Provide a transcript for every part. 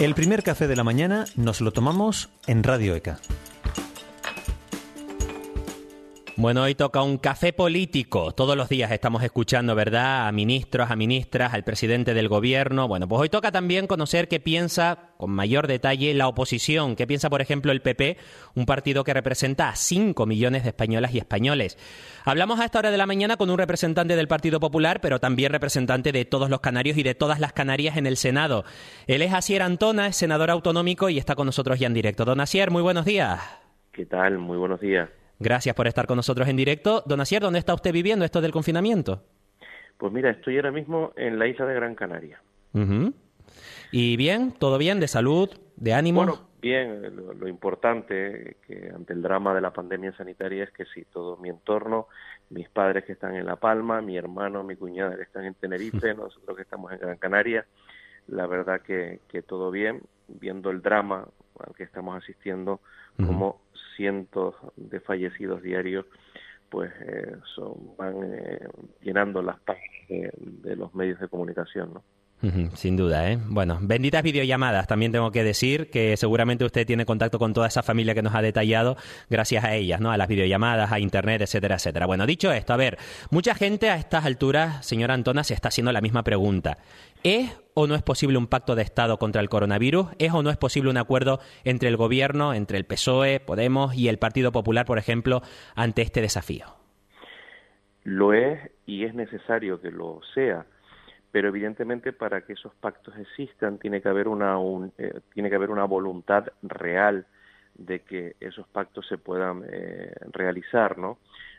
El primer café de la mañana nos lo tomamos en Radio ECA. Bueno, hoy toca un café político. Todos los días estamos escuchando, ¿verdad?, a ministros, a ministras, al presidente del gobierno. Bueno, pues hoy toca también conocer qué piensa con mayor detalle la oposición, qué piensa, por ejemplo, el PP, un partido que representa a 5 millones de españolas y españoles. Hablamos a esta hora de la mañana con un representante del Partido Popular, pero también representante de todos los canarios y de todas las Canarias en el Senado. Él es Asier Antona, es senador autonómico y está con nosotros ya en directo. Don Asier, muy buenos días. ¿Qué tal? Muy buenos días. Gracias por estar con nosotros en directo. Don Asier, ¿dónde está usted viviendo esto del confinamiento? Pues mira, estoy ahora mismo en la isla de Gran Canaria. ¿Y bien? ¿Todo bien? ¿De salud? ¿De ánimo? Bueno, bien. Lo, importante que ante el drama de la pandemia sanitaria es que sí, todo mi entorno, mis padres que están en La Palma, mi hermano, mi cuñada que están en Tenerife, nosotros que estamos en Gran Canaria, la verdad que, que todo bien, viendo el drama al que estamos asistiendo, como cientos de fallecidos diarios pues eh, son, van eh, llenando las páginas de, los medios de comunicación, ¿no? Sin duda, ¿eh? Bueno, benditas videollamadas, también tengo que decir que seguramente usted tiene contacto con toda esa familia que nos ha detallado gracias a ellas, ¿no? A las videollamadas, a Internet, etcétera, etcétera. Bueno, dicho esto, a ver, mucha gente a estas alturas, señora Antona, se está haciendo la misma pregunta. ¿Es o no es posible un pacto de Estado contra el coronavirus? ¿Es o no es posible un acuerdo entre el Gobierno, entre el PSOE, Podemos y el Partido Popular, por ejemplo, ante este desafío? Lo es y es necesario que lo sea pero evidentemente para que esos pactos existan tiene que haber una eh, tiene que haber una voluntad real de que esos pactos se puedan eh, realizar, ¿no?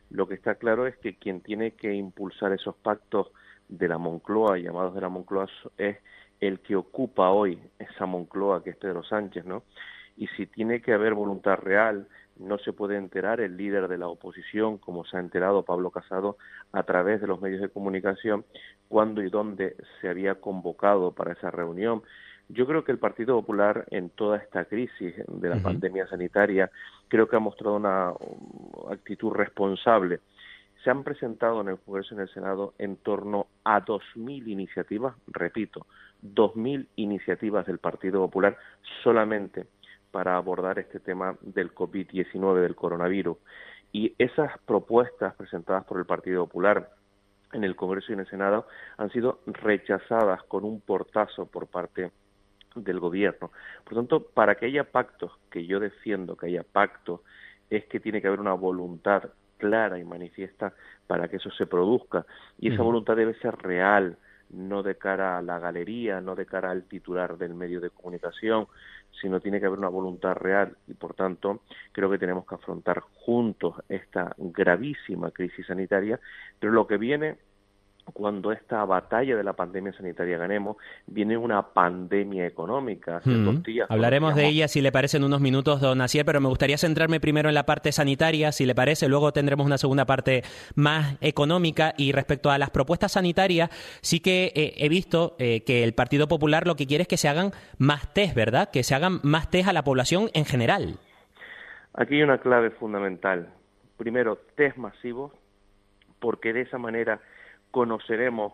Lo que está claro es que quien tiene que impulsar esos pactos de la Moncloa, llamados de la Moncloa, es el que ocupa hoy esa Moncloa, que es Pedro Sánchez, ¿no? Y si tiene que haber voluntad real no se puede enterar el líder de la oposición, como se ha enterado Pablo Casado, a través de los medios de comunicación, cuándo y dónde se había convocado para esa reunión. Yo creo que el Partido Popular en toda esta crisis de la pandemia sanitaria creo que ha mostrado una actitud responsable. Se han presentado en el Congreso y en el Senado en torno a 2.000 iniciativas, repito, 2.000 iniciativas del Partido Popular solamente para abordar este tema del COVID-19, del coronavirus. Y esas propuestas presentadas por el Partido Popular en el Congreso y en el Senado han sido rechazadas con un portazo por parte del gobierno. Por tanto, para que haya pactos, que yo defiendo que haya pactos, es que tiene que haber una voluntad clara y manifiesta para que eso se produzca. Y esa voluntad debe ser real, no de cara a la galería, no de cara al titular del medio de comunicación, sino tiene que haber una voluntad real y por tanto creo que tenemos que afrontar juntos esta gravísima crisis sanitaria, pero lo que viene cuando esta batalla de la pandemia sanitaria ganemos, viene una pandemia económica. Hmm. Hablaremos de ella si le parece en unos minutos, don Asier, pero me gustaría centrarme primero en la parte sanitaria, si le parece, luego tendremos una segunda parte más económica y respecto a las propuestas sanitarias, sí que eh, he visto eh, que el Partido Popular lo que quiere es que se hagan más test, ¿verdad? Que se hagan más test a la población en general. Aquí hay una clave fundamental. Primero, test masivos, porque de esa manera conoceremos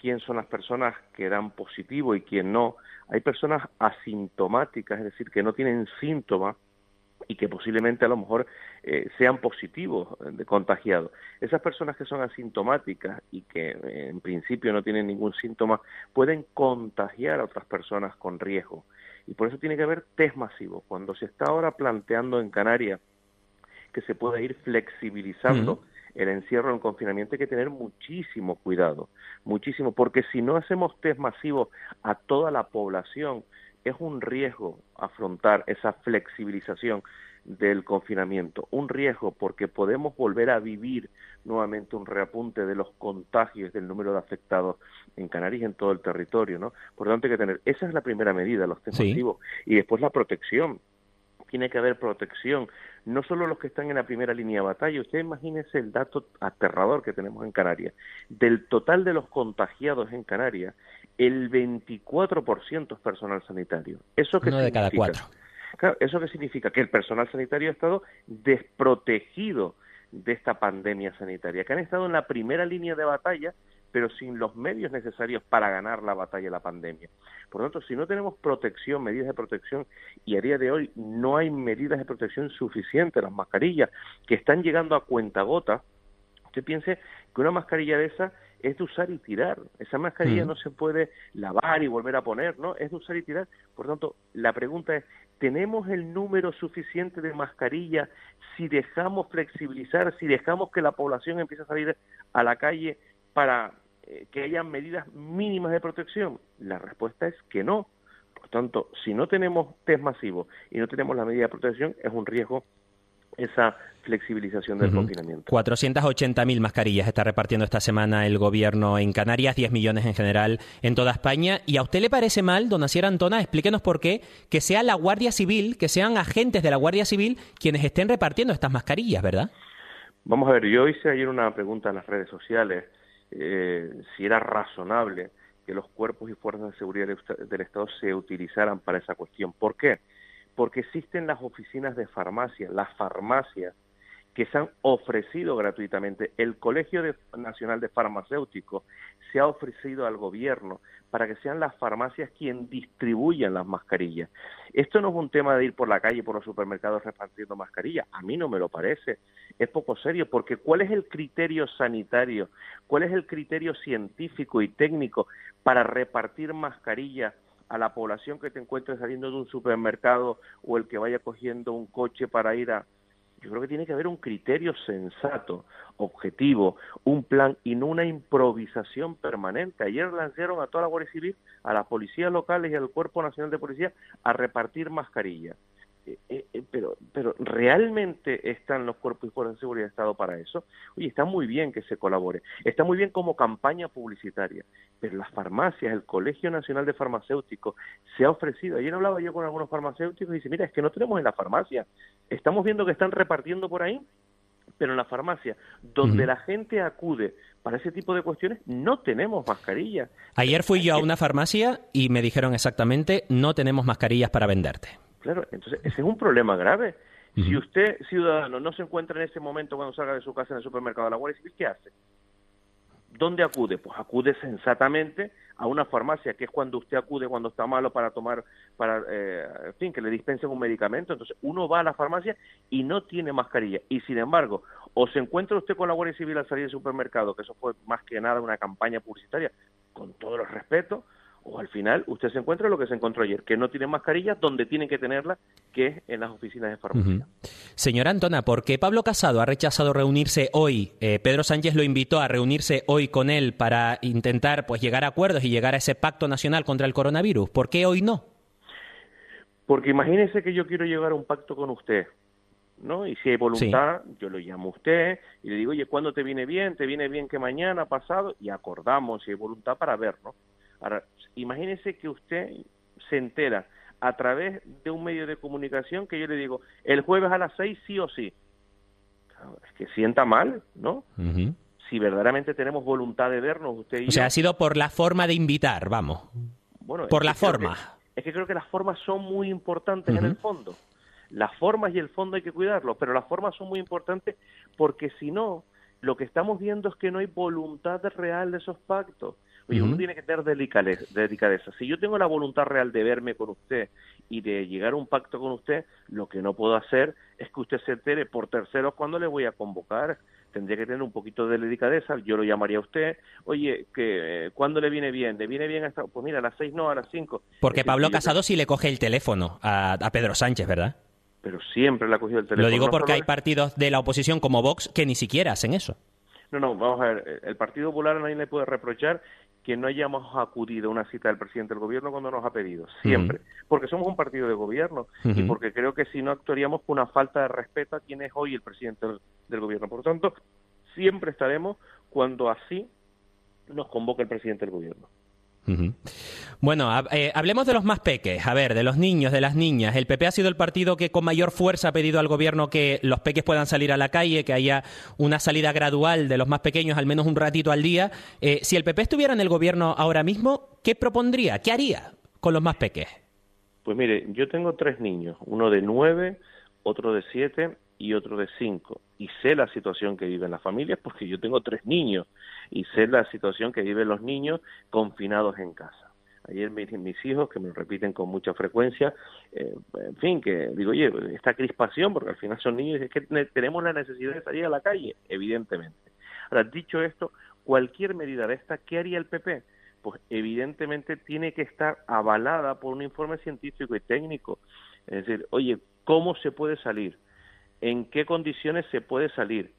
quién son las personas que dan positivo y quién no. Hay personas asintomáticas, es decir, que no tienen síntomas y que posiblemente a lo mejor eh, sean positivos de contagiados. Esas personas que son asintomáticas y que eh, en principio no tienen ningún síntoma pueden contagiar a otras personas con riesgo. Y por eso tiene que haber test masivos. Cuando se está ahora planteando en Canarias que se puede ir flexibilizando el encierro, el confinamiento, hay que tener muchísimo cuidado, muchísimo, porque si no hacemos test masivos a toda la población, es un riesgo afrontar esa flexibilización del confinamiento, un riesgo porque podemos volver a vivir nuevamente un reapunte de los contagios del número de afectados en Canarias y en todo el territorio, ¿no? Por lo tanto hay que tener, esa es la primera medida, los test masivos, y después la protección, tiene que haber protección, no solo los que están en la primera línea de batalla, usted imagínese el dato aterrador que tenemos en Canarias. Del total de los contagiados en Canarias, el 24% es personal sanitario. ¿Eso qué Uno de cada cuatro. ¿Eso qué significa? Que el personal sanitario ha estado desprotegido de esta pandemia sanitaria, que han estado en la primera línea de batalla, pero sin los medios necesarios para ganar la batalla de la pandemia. Por lo tanto, si no tenemos protección, medidas de protección, y a día de hoy no hay medidas de protección suficientes, las mascarillas que están llegando a cuentagota, usted piense que una mascarilla de esa es de usar y tirar. Esa mascarilla no se puede lavar y volver a poner, ¿no? Es de usar y tirar. Por tanto, la pregunta es, ¿tenemos el número suficiente de mascarillas si dejamos flexibilizar, si dejamos que la población empiece a salir a la calle para eh, que haya medidas mínimas de protección? La respuesta es que no. Por tanto, si no tenemos test masivos y no tenemos la medida de protección, es un riesgo esa flexibilización del confinamiento. 480.000 mascarillas está repartiendo esta semana el gobierno en Canarias, 10 millones en general en toda España. ¿Y a usted le parece mal, don Asier Antona, explíquenos por qué, que sea la Guardia Civil, que sean agentes de la Guardia Civil quienes estén repartiendo estas mascarillas, ¿verdad? Vamos a ver, yo hice ayer una pregunta en las redes sociales, eh, si era razonable que los cuerpos y fuerzas de seguridad del Estado se utilizaran para esa cuestión. ¿Por qué? porque existen las oficinas de farmacia, las farmacias que se han ofrecido gratuitamente. El Colegio Nacional de Farmacéuticos se ha ofrecido al gobierno para que sean las farmacias quien distribuyan las mascarillas. Esto no es un tema de ir por la calle, por los supermercados repartiendo mascarillas. A mí no me lo parece. Es poco serio porque ¿cuál es el criterio sanitario? ¿Cuál es el criterio científico y técnico para repartir mascarillas? a la población que te encuentres saliendo de un supermercado o el que vaya cogiendo un coche para ir a... Yo creo que tiene que haber un criterio sensato, objetivo, un plan y no una improvisación permanente. Ayer lanzaron a toda la Guardia Civil, a las policías locales y al Cuerpo Nacional de Policía a repartir mascarillas. Eh, eh, eh, pero, pero ¿realmente están los cuerpos y fuerzas de seguridad de Estado para eso? Oye, está muy bien que se colabore, está muy bien como campaña publicitaria, pero las farmacias, el Colegio Nacional de Farmacéuticos se ha ofrecido. Ayer hablaba yo con algunos farmacéuticos y dice, mira, es que no tenemos en la farmacia, estamos viendo que están repartiendo por ahí, pero en la farmacia, donde la gente acude para ese tipo de cuestiones, no tenemos mascarillas. Ayer fui yo a una farmacia y me dijeron exactamente, no tenemos mascarillas para venderte. Claro, entonces ese es un problema grave. Si usted, ciudadano, no se encuentra en ese momento cuando salga de su casa en el supermercado de la Guardia Civil, ¿qué hace? ¿Dónde acude? Pues acude sensatamente a una farmacia, que es cuando usted acude cuando está malo para tomar, para, eh, en fin, que le dispensen un medicamento. Entonces uno va a la farmacia y no tiene mascarilla. Y sin embargo, o se encuentra usted con la Guardia Civil al salir del supermercado, que eso fue más que nada una campaña publicitaria, con todos los respetos, o al final usted se encuentra lo que se encontró ayer, que no tiene mascarilla donde tiene que tenerla, que es en las oficinas de farmacia. Señora Antona, ¿por qué Pablo Casado ha rechazado reunirse hoy? Eh, Pedro Sánchez lo invitó a reunirse hoy con él para intentar pues llegar a acuerdos y llegar a ese pacto nacional contra el coronavirus. ¿Por qué hoy no? Porque imagínese que yo quiero llegar a un pacto con usted, ¿no? Y si hay voluntad, yo lo llamo a usted y le digo, oye, ¿cuándo te viene bien? ¿Te viene bien que mañana, pasado? Y acordamos si hay voluntad para verlo. Ahora, imagínese que usted se entera a través de un medio de comunicación que yo le digo, el jueves a las seis sí o sí. es que sienta mal, ¿no? Si verdaderamente tenemos voluntad de vernos, usted y O sea, ha sido por la forma de invitar, vamos. Bueno, por la forma. es que creo que las formas son muy importantes en el fondo. Las formas y el fondo hay que cuidarlos, pero las formas son muy importantes porque si no, lo que estamos viendo es que no hay voluntad real de esos pactos. Oye, uno tiene que tener delicadeza, Si yo tengo la voluntad real de verme con usted y de llegar a un pacto con usted, lo que no puedo hacer es que usted se entere por terceros cuando le voy a convocar. Tendría que tener un poquito de delicadeza. Yo lo llamaría a usted. Oye, que eh, ¿cuándo le viene bien? ¿Le viene bien hasta.? Pues mira, a las seis no, a las cinco. Porque Pablo Casado sí le coge el teléfono a, Pedro Sánchez, ¿verdad? Pero siempre le ha cogido el teléfono. Lo digo porque hay partidos de la oposición como Vox que ni siquiera hacen eso. No, no, vamos a ver. El Partido Popular a nadie le puede reprochar que no hayamos acudido a una cita del presidente del gobierno cuando nos ha pedido, siempre, porque somos un partido de gobierno y porque creo que si no actuaríamos con una falta de respeto a quien es hoy el presidente del, gobierno. Por lo tanto, siempre estaremos cuando así nos convoque el presidente del gobierno. Bueno, eh, hablemos de los más peques, a ver, de los niños, de las niñas. El PP ha sido el partido que con mayor fuerza ha pedido al gobierno que los peques puedan salir a la calle, que haya una salida gradual de los más pequeños, al menos un ratito al día. Eh, si el PP estuviera en el gobierno ahora mismo, ¿qué propondría? ¿Qué haría con los más peques? Pues mire, yo tengo tres niños, uno de nueve, otro de siete y otro de 5. Y sé la situación que viven las familias porque yo tengo tres niños y sé la situación que viven los niños confinados en casa. Ayer dicen mis hijos, que me lo repiten con mucha frecuencia, eh, en fin, que digo, oye, esta crispación, porque al final son niños, es que tenemos la necesidad de salir a la calle, evidentemente. Ahora, dicho esto, cualquier medida de esta, ¿qué haría el PP? Pues evidentemente tiene que estar avalada por un informe científico y técnico. Es decir, oye, ¿cómo se puede salir? ¿En qué condiciones se puede salir?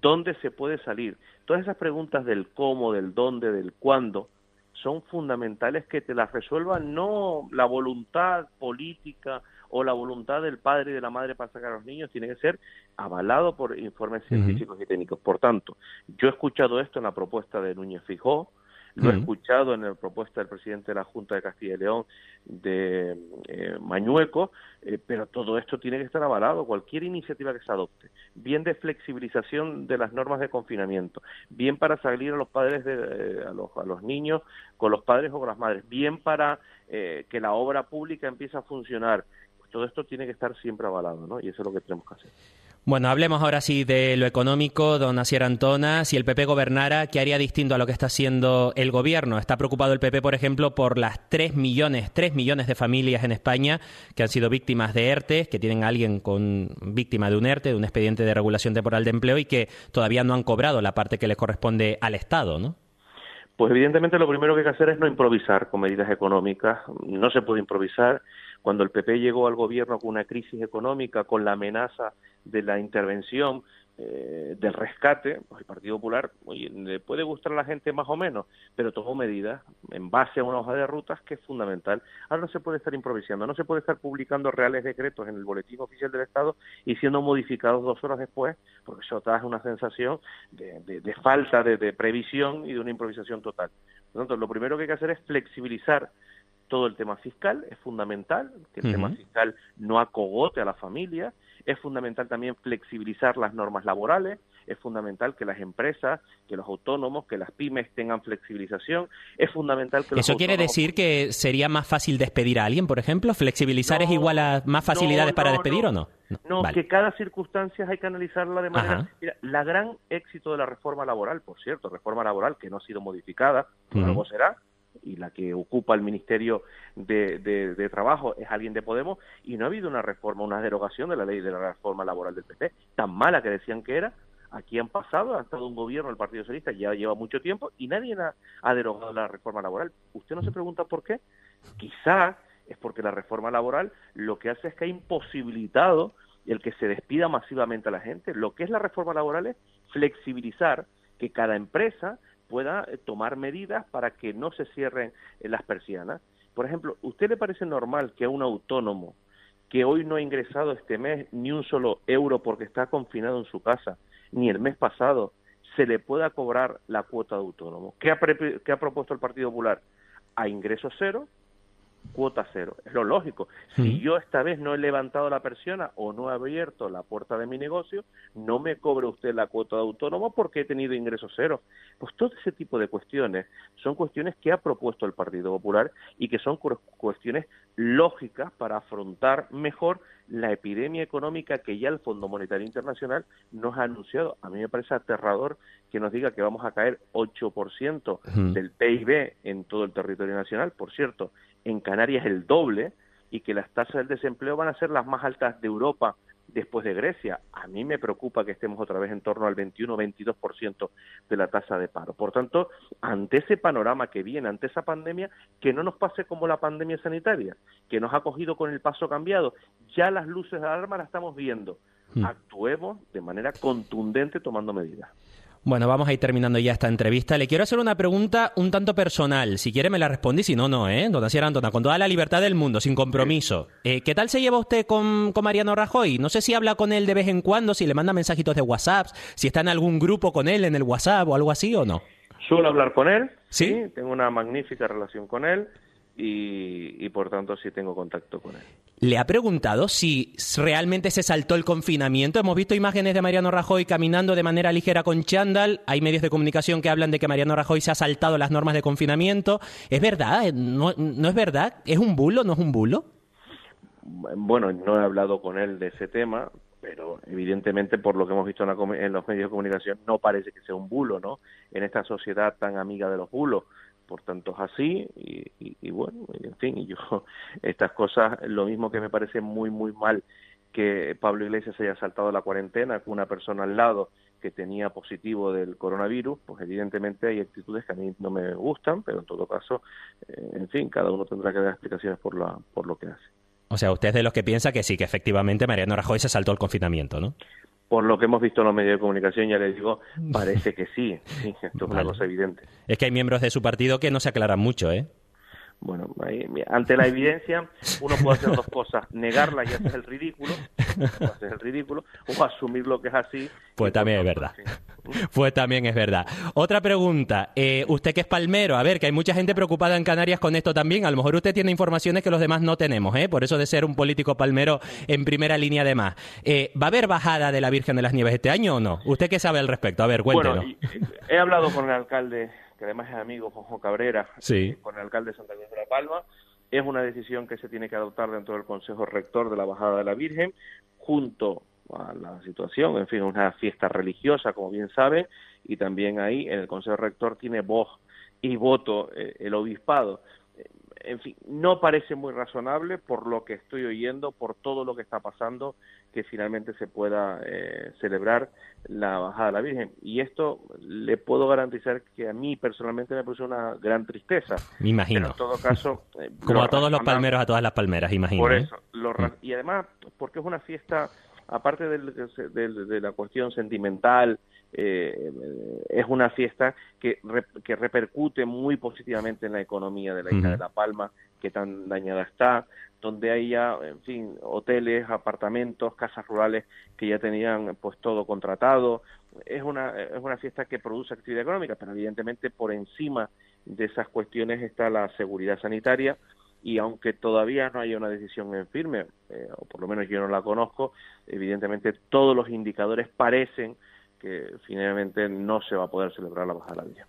¿Dónde se puede salir? Todas esas preguntas del cómo, del dónde, del cuándo, son fundamentales que te las resuelvan no la voluntad política o la voluntad del padre y de la madre para sacar a los niños, tiene que ser avalado por informes científicos y técnicos. Por tanto, yo he escuchado esto en la propuesta de Núñez Fijó, lo he escuchado en la propuesta del presidente de la Junta de Castilla y León de eh, Mañueco, eh, pero todo esto tiene que estar avalado. Cualquier iniciativa que se adopte, bien de flexibilización de las normas de confinamiento, bien para salir a los padres, de, eh, a, los, a los niños con los padres o con las madres, bien para que la obra pública empiece a funcionar, todo esto tiene que estar siempre avalado, ¿no? Y eso es lo que tenemos que hacer. Bueno, hablemos ahora sí de lo económico, don Asier Antona. Si el PP gobernara, ¿qué haría distinto a lo que está haciendo el gobierno? Está preocupado el PP, por ejemplo, por las 3 millones, 3 millones de familias en España que han sido víctimas de ERTE, que tienen a alguien con víctima de un ERTE, de un expediente de regulación temporal de empleo y que todavía no han cobrado la parte que les corresponde al Estado, ¿no? Pues evidentemente lo primero que hay que hacer es no improvisar con medidas económicas. No se puede improvisar. Cuando el PP llegó al gobierno con una crisis económica, con la amenaza de la intervención, eh, del rescate, pues el Partido Popular oye, le puede gustar a la gente más o menos, pero tomó medidas en base a una hoja de rutas que es fundamental. Ahora no se puede estar improvisando, no se puede estar publicando reales decretos en el boletín oficial del Estado y siendo modificados dos horas después, porque eso trae una sensación de, falta de, previsión y de una improvisación total. Por tanto, lo primero que hay que hacer es flexibilizar todo el tema fiscal, es fundamental que el tema fiscal no acogote a la familia, es fundamental también flexibilizar las normas laborales, es fundamental que las empresas, que los autónomos, que las pymes tengan flexibilización, es fundamental que los ¿Eso quiere decir que sería más fácil despedir a alguien, por ejemplo? ¿Flexibilizar es igual a más facilidades para despedir o no? No, que cada circunstancia hay que analizarla de manera... Mira, la gran éxito de la reforma laboral, por cierto, reforma laboral que no ha sido modificada, luego será, y la que ocupa el Ministerio de, de, Trabajo es alguien de Podemos, y no ha habido una reforma, una derogación de la ley de la reforma laboral del PP, tan mala que decían que era. Aquí han pasado, ha estado un gobierno del Partido Socialista, ya lleva mucho tiempo, y nadie ha, derogado la reforma laboral. ¿Usted no se pregunta por qué? Quizá es porque la reforma laboral lo que hace es que ha imposibilitado el que se despida masivamente a la gente. Lo que es la reforma laboral es flexibilizar que cada empresa pueda eh, tomar medidas para que no se cierren eh, las persianas. Por ejemplo, ¿usted le parece normal que a un autónomo que hoy no ha ingresado este mes ni un solo euro porque está confinado en su casa, ni el mes pasado, se le pueda cobrar la cuota de autónomo? ¿Qué ha, qué ha propuesto el Partido Popular? A ingreso cero, cuota cero. Es lo lógico. Si yo esta vez no he levantado la persiana o no he abierto la puerta de mi negocio, no me cobre usted la cuota de autónomo porque he tenido ingreso cero. Pues todo ese tipo de cuestiones son cuestiones que ha propuesto el Partido Popular y que son cuestiones lógicas para afrontar mejor la epidemia económica que ya el Fondo Monetario Internacional nos ha anunciado. A mí me parece aterrador que nos diga que vamos a caer 8% del PIB en todo el territorio nacional. Por cierto, en Canarias el doble y que las tasas del desempleo van a ser las más altas de Europa después de Grecia. A mí me preocupa que estemos otra vez en torno al 21-22% de la tasa de paro. Por tanto, ante ese panorama que viene, ante esa pandemia, que no nos pase como la pandemia sanitaria, que nos ha cogido con el paso cambiado. Ya las luces de alarma las estamos viendo. Hmm. Actuemos de manera contundente tomando medidas. Bueno, vamos a ir terminando ya esta entrevista. Le quiero hacer una pregunta un tanto personal. Si quiere me la respondí, si no, no, ¿eh? Don Asier Antona, con toda la libertad del mundo, sin compromiso. Eh, ¿Qué tal se lleva usted con, con, Mariano Rajoy? No sé si habla con él de vez en cuando, si le manda mensajitos de WhatsApp, si está en algún grupo con él en el WhatsApp o algo así o no. Suelo hablar con él, ¿Sí? tengo una magnífica relación con él y, por tanto sí tengo contacto con él. ¿Le ha preguntado si realmente se saltó el confinamiento? Hemos visto imágenes de Mariano Rajoy caminando de manera ligera con chándal. Hay medios de comunicación que hablan de que Mariano Rajoy se ha saltado las normas de confinamiento. ¿Es verdad? ¿No, no es verdad? ¿Es un bulo? ¿No es un bulo? Bueno, no he hablado con él de ese tema. pero evidentemente por lo que hemos visto en, los medios de comunicación no parece que sea un bulo, ¿no? En esta sociedad tan amiga de los bulos, por tanto es así y, bueno, en fin, yo estas cosas, lo mismo que me parece muy muy mal que Pablo Iglesias haya saltado la cuarentena con una persona al lado que tenía positivo del coronavirus, pues evidentemente hay actitudes que a mí no me gustan, pero en todo caso, eh, en fin, cada uno tendrá que dar explicaciones por, la, por lo que hace. O sea, usted es de los que piensa que sí, que efectivamente Mariano Rajoy se saltó el confinamiento, ¿no? Por lo que hemos visto en los medios de comunicación, ya le digo, parece que sí. sí esto es una cosa evidente. Es que hay miembros de su partido que no se aclaran mucho, ¿eh? Bueno, ante la evidencia uno puede hacer dos cosas, negarla y hacer el ridículo, hacer el ridículo, o asumir lo que es así. Pues también es verdad. Pues también es verdad. Otra pregunta, eh, usted que es palmero, a ver, que hay mucha gente preocupada en Canarias con esto también, a lo mejor usted tiene informaciones que los demás no tenemos, ¿eh? por eso de ser un político palmero en primera línea de más. Eh, ¿Va a haber bajada de la Virgen de las Nieves este año o no? ¿Usted qué sabe al respecto? A ver, cuéntenos. Bueno, he hablado con el alcalde que además es amigo Juanjo Cabrera, eh, con el alcalde de Santa Cruz de la Palma. Es una decisión que se tiene que adoptar dentro del Consejo Rector de la Bajada de la Virgen, junto a la situación, en fin, una fiesta religiosa, como bien saben, y también ahí en el Consejo Rector tiene voz y voto eh, el obispado en fin, no parece muy razonable por lo que estoy oyendo, por todo lo que está pasando, que finalmente se pueda eh, celebrar la bajada de la Virgen. Y esto le puedo garantizar que a mí personalmente me puso una gran tristeza. Me imagino. en todo caso... Eh, Como a todos los palmeros, a todas las palmeras, imagino. Por ¿eh? eso. Mm. y además, porque es una fiesta, aparte de la cuestión sentimental, eh, es una fiesta que, que repercute muy positivamente en la economía de la isla de La Palma, que tan dañada está, donde hay ya, en fin, hoteles, apartamentos, casas rurales que ya tenían pues todo contratado. Es una, es una fiesta que produce actividad económica, pero evidentemente por encima de esas cuestiones está la seguridad sanitaria y aunque todavía no haya una decisión en firme, eh, o por lo menos yo no la conozco, evidentemente todos los indicadores parecen que finalmente no se va a poder celebrar la bajada de la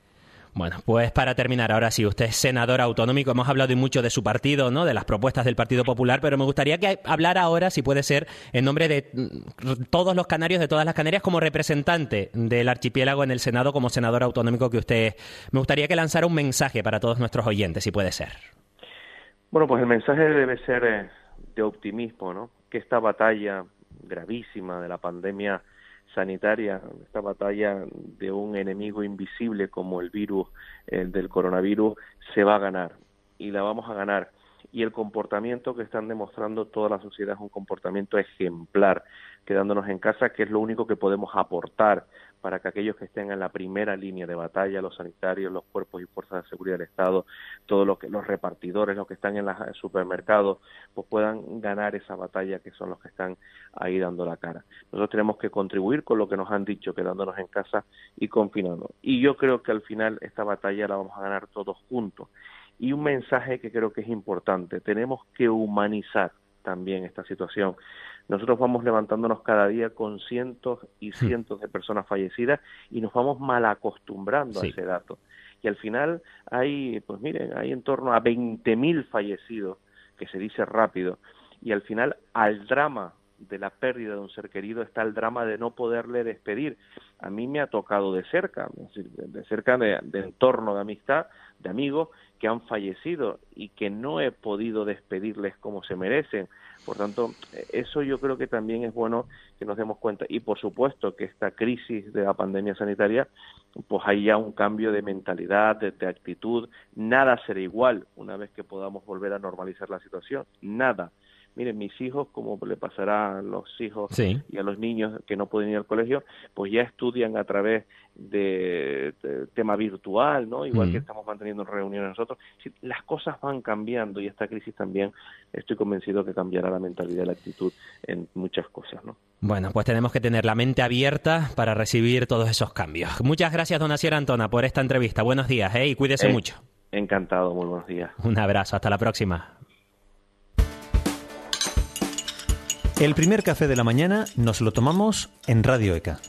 Bueno, pues para terminar, ahora sí, usted es senador autonómico, hemos hablado mucho de su partido, ¿no? De las propuestas del Partido Popular, pero me gustaría que hablara ahora, si puede ser, en nombre de mm, todos los canarios, de todas las Canarias, como representante del archipiélago en el Senado, como senador autonómico que usted. Me gustaría que lanzara un mensaje para todos nuestros oyentes, si puede ser. Bueno, pues el mensaje debe ser eh, de optimismo, ¿no? Que esta batalla gravísima de la pandemia sanitaria, esta batalla de un enemigo invisible como el virus del coronavirus, se va a ganar y la vamos a ganar. Y el comportamiento que están demostrando toda la sociedad es un comportamiento ejemplar, quedándonos en casa, que es lo único que podemos aportar para que aquellos que estén en la primera línea de batalla, los sanitarios, los cuerpos y fuerzas de seguridad del Estado, todos los, que, los repartidores, los que están en los supermercados, pues puedan ganar esa batalla que son los que están ahí dando la cara. Nosotros tenemos que contribuir con lo que nos han dicho, quedándonos en casa y confinando. Y yo creo que al final esta batalla la vamos a ganar todos juntos. Y un mensaje que creo que es importante, tenemos que humanizar también esta situación nosotros vamos levantándonos cada día con cientos y hmm. cientos de personas fallecidas y nos vamos mal acostumbrando a ese dato. Y al final hay, pues miren, hay en torno a 20.000 fallecidos, que se dice rápido, y al final al drama de la pérdida de un ser querido está el drama de no poderle despedir. A mí me ha tocado de cerca, de cerca de, entorno de amistad, de amigos que han fallecido y que no he podido despedirles como se merecen. Por tanto, eso yo creo que también es bueno que nos demos cuenta. Y por supuesto que esta crisis de la pandemia sanitaria, pues hay ya un cambio de mentalidad, de actitud. Nada será igual una vez que podamos volver a normalizar la situación. Nada miren, mis hijos, como le pasará a los hijos y a los niños que no pueden ir al colegio, pues ya estudian a través de, tema virtual, ¿no? Igual que estamos manteniendo reuniones nosotros. Las cosas van cambiando y esta crisis también estoy convencido que cambiará la mentalidad y la actitud en muchas cosas, ¿no? Bueno, pues tenemos que tener la mente abierta para recibir todos esos cambios. Muchas gracias, don Asier Antona, por esta entrevista. Buenos días, ¿eh? Y cuídese eh, mucho. Encantado, muy buenos días. Un abrazo, hasta la próxima. El primer café de la mañana nos lo tomamos en Radio ECA.